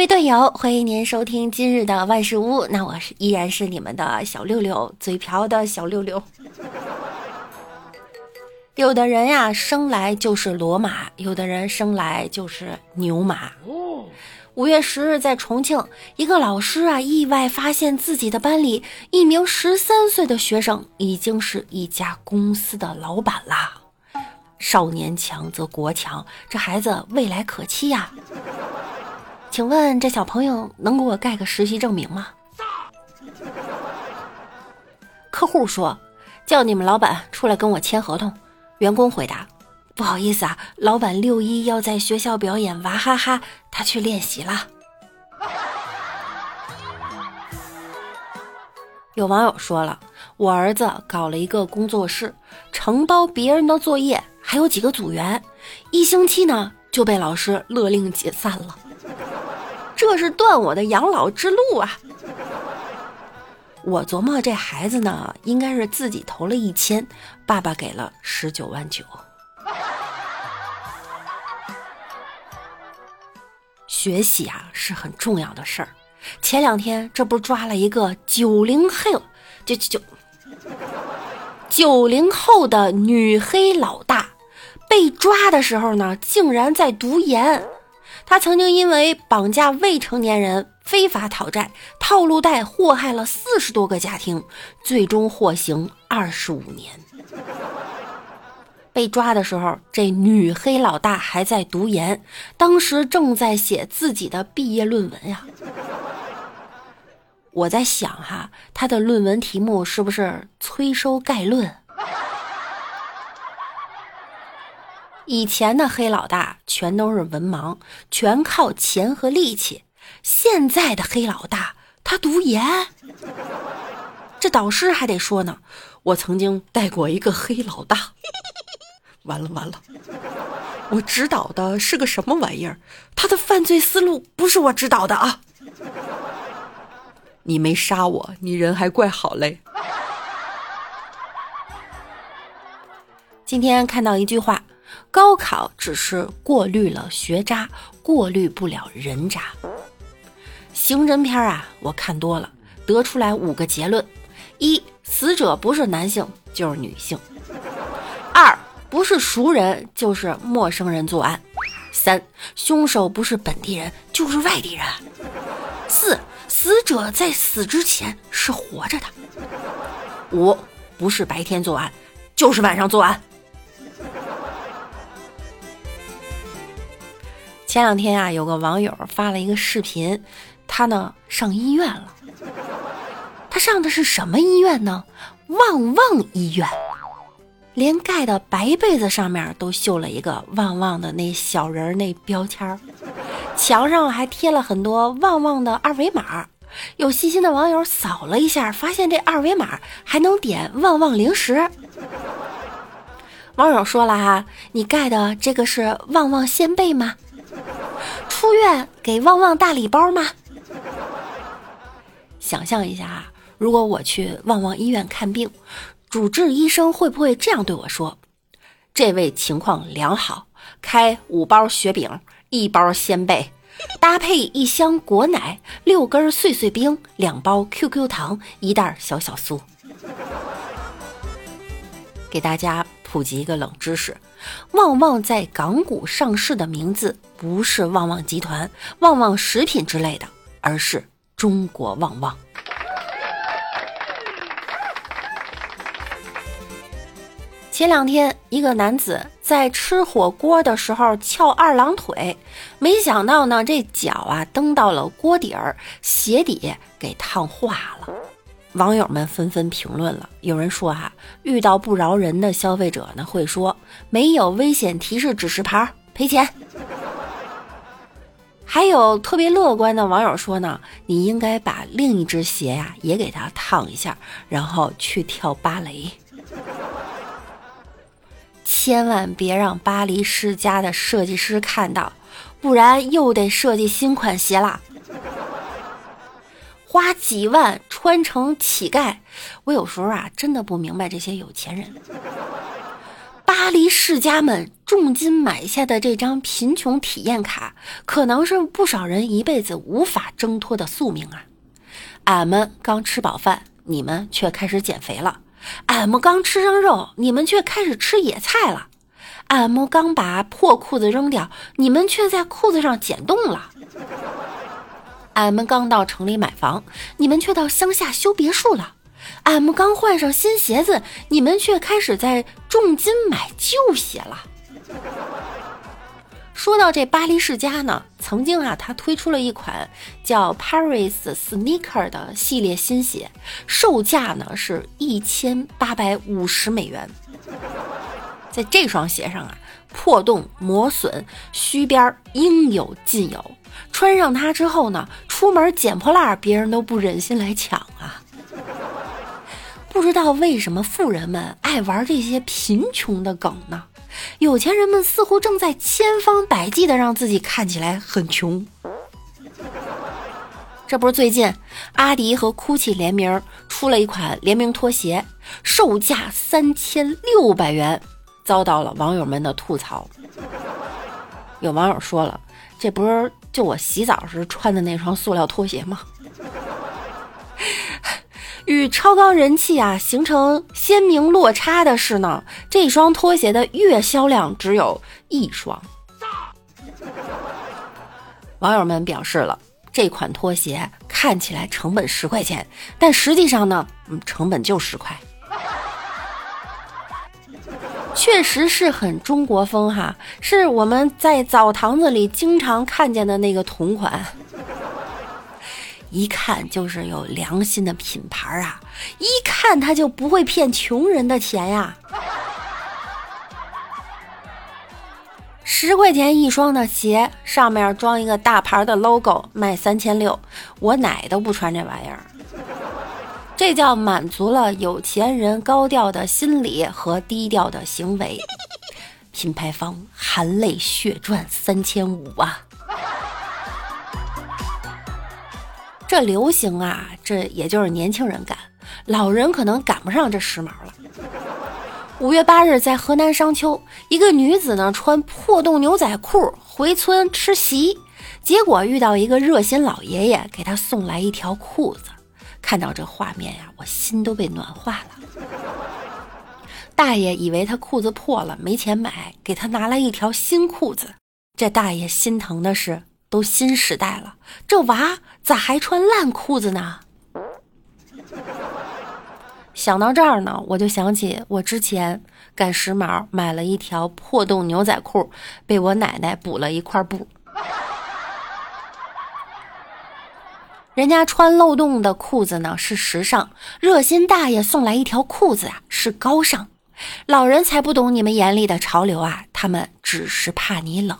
各位队友，欢迎您收听今日的万事屋。那我是依然是你们的小六六，嘴瓢的小六六。有的人呀，生来就是骡马；有的人生来就是牛马。五月十日，在重庆，一个老师啊，意外发现自己的班里一名十三岁的学生已经是一家公司的老板啦。少年强则国强，这孩子未来可期呀。请问这小朋友能给我盖个实习证明吗？客户说：“叫你们老板出来跟我签合同。”员工回答：“不好意思啊，老板六一要在学校表演娃哈哈，他去练习了。”有网友说了：“我儿子搞了一个工作室，承包别人的作业，还有几个组员，一星期呢就被老师勒令解散了。”这是断我的养老之路啊！我琢磨这孩子呢，应该是自己投了一千，爸爸给了十九万九。学习啊是很重要的事儿。前两天这不是抓了一个九零后，就就就九零后的女黑老大，被抓的时候呢，竟然在读研。他曾经因为绑架未成年人、非法讨债、套路贷，祸害了四十多个家庭，最终获刑二十五年。被抓的时候，这女黑老大还在读研，当时正在写自己的毕业论文呀。我在想哈，他的论文题目是不是催收概论？以前的黑老大全都是文盲，全靠钱和力气。现在的黑老大，他读研，这导师还得说呢。我曾经带过一个黑老大，完了完了，我指导的是个什么玩意儿？他的犯罪思路不是我指导的啊！你没杀我，你人还怪好嘞。今天看到一句话。高考只是过滤了学渣，过滤不了人渣。刑侦片啊，我看多了，得出来五个结论：一、死者不是男性就是女性；二、不是熟人就是陌生人作案；三、凶手不是本地人就是外地人；四、死者在死之前是活着的；五、不是白天作案就是晚上作案。前两天啊，有个网友发了一个视频，他呢上医院了。他上的是什么医院呢？旺旺医院，连盖的白被子上面都绣了一个旺旺的那小人那标签儿，墙上还贴了很多旺旺的二维码。有细心的网友扫了一下，发现这二维码还能点旺旺零食。网友说了哈，你盖的这个是旺旺仙贝吗？出院给旺旺大礼包吗？想象一下啊，如果我去旺旺医院看病，主治医生会不会这样对我说：“这位情况良好，开五包雪饼，一包鲜贝，搭配一箱果奶，六根碎碎冰，两包 QQ 糖，一袋小小酥。”给大家普及一个冷知识：旺旺在港股上市的名字不是旺旺集团、旺旺食品之类的，而是中国旺旺。前两天，一个男子在吃火锅的时候翘二郎腿，没想到呢，这脚啊蹬到了锅底儿，鞋底给烫化了。网友们纷纷评论了。有人说：“哈，遇到不饶人的消费者呢，会说没有危险提示指示牌，赔钱。”还有特别乐观的网友说呢：“你应该把另一只鞋呀也给它烫一下，然后去跳芭蕾。千万别让巴黎世家的设计师看到，不然又得设计新款鞋啦。”花几万穿成乞丐，我有时候啊真的不明白这些有钱人。巴黎世家们重金买下的这张贫穷体验卡，可能是不少人一辈子无法挣脱的宿命啊！俺们刚吃饱饭，你们却开始减肥了；俺们刚吃上肉，你们却开始吃野菜了；俺们刚把破裤子扔掉，你们却在裤子上剪洞了；俺们刚到城里买房，你们却到乡下修别墅了。俺们刚换上新鞋子，你们却开始在重金买旧鞋了。说到这巴黎世家呢，曾经啊，他推出了一款叫 Paris Sneaker 的系列新鞋，售价呢是一千八百五十美元。在这双鞋上啊，破洞、磨损、虚边应有尽有。穿上它之后呢，出门捡破烂，别人都不忍心来抢啊。不知道为什么富人们爱玩这些贫穷的梗呢？有钱人们似乎正在千方百计的让自己看起来很穷。这不是最近阿迪和 GUCCI 联名出了一款联名拖鞋，售价三千六百元，遭到了网友们的吐槽。有网友说了：“这不是就我洗澡时穿的那双塑料拖鞋吗？” 与超高人气啊形成鲜明落差的是呢，这双拖鞋的月销量只有一双。网友们表示了，这款拖鞋看起来成本十块钱，但实际上呢，嗯，成本就十块。确实是很中国风哈，是我们在澡堂子里经常看见的那个同款。一看就是有良心的品牌啊！一看他就不会骗穷人的钱呀！十块钱一双的鞋，上面装一个大牌的 logo，卖三千六，我奶都不穿这玩意儿。这叫满足了有钱人高调的心理和低调的行为。品牌方含泪血赚三千五啊！这流行啊，这也就是年轻人赶，老人可能赶不上这时髦了。五月八日，在河南商丘，一个女子呢穿破洞牛仔裤回村吃席，结果遇到一个热心老爷爷，给她送来一条裤子。看到这画面呀，我心都被暖化了。大爷以为他裤子破了，没钱买，给他拿来一条新裤子。这大爷心疼的是。都新时代了，这娃咋还穿烂裤子呢？想到这儿呢，我就想起我之前赶时髦买了一条破洞牛仔裤，被我奶奶补了一块布。人家穿漏洞的裤子呢是时尚，热心大爷送来一条裤子啊是高尚。老人才不懂你们眼里的潮流啊，他们只是怕你冷。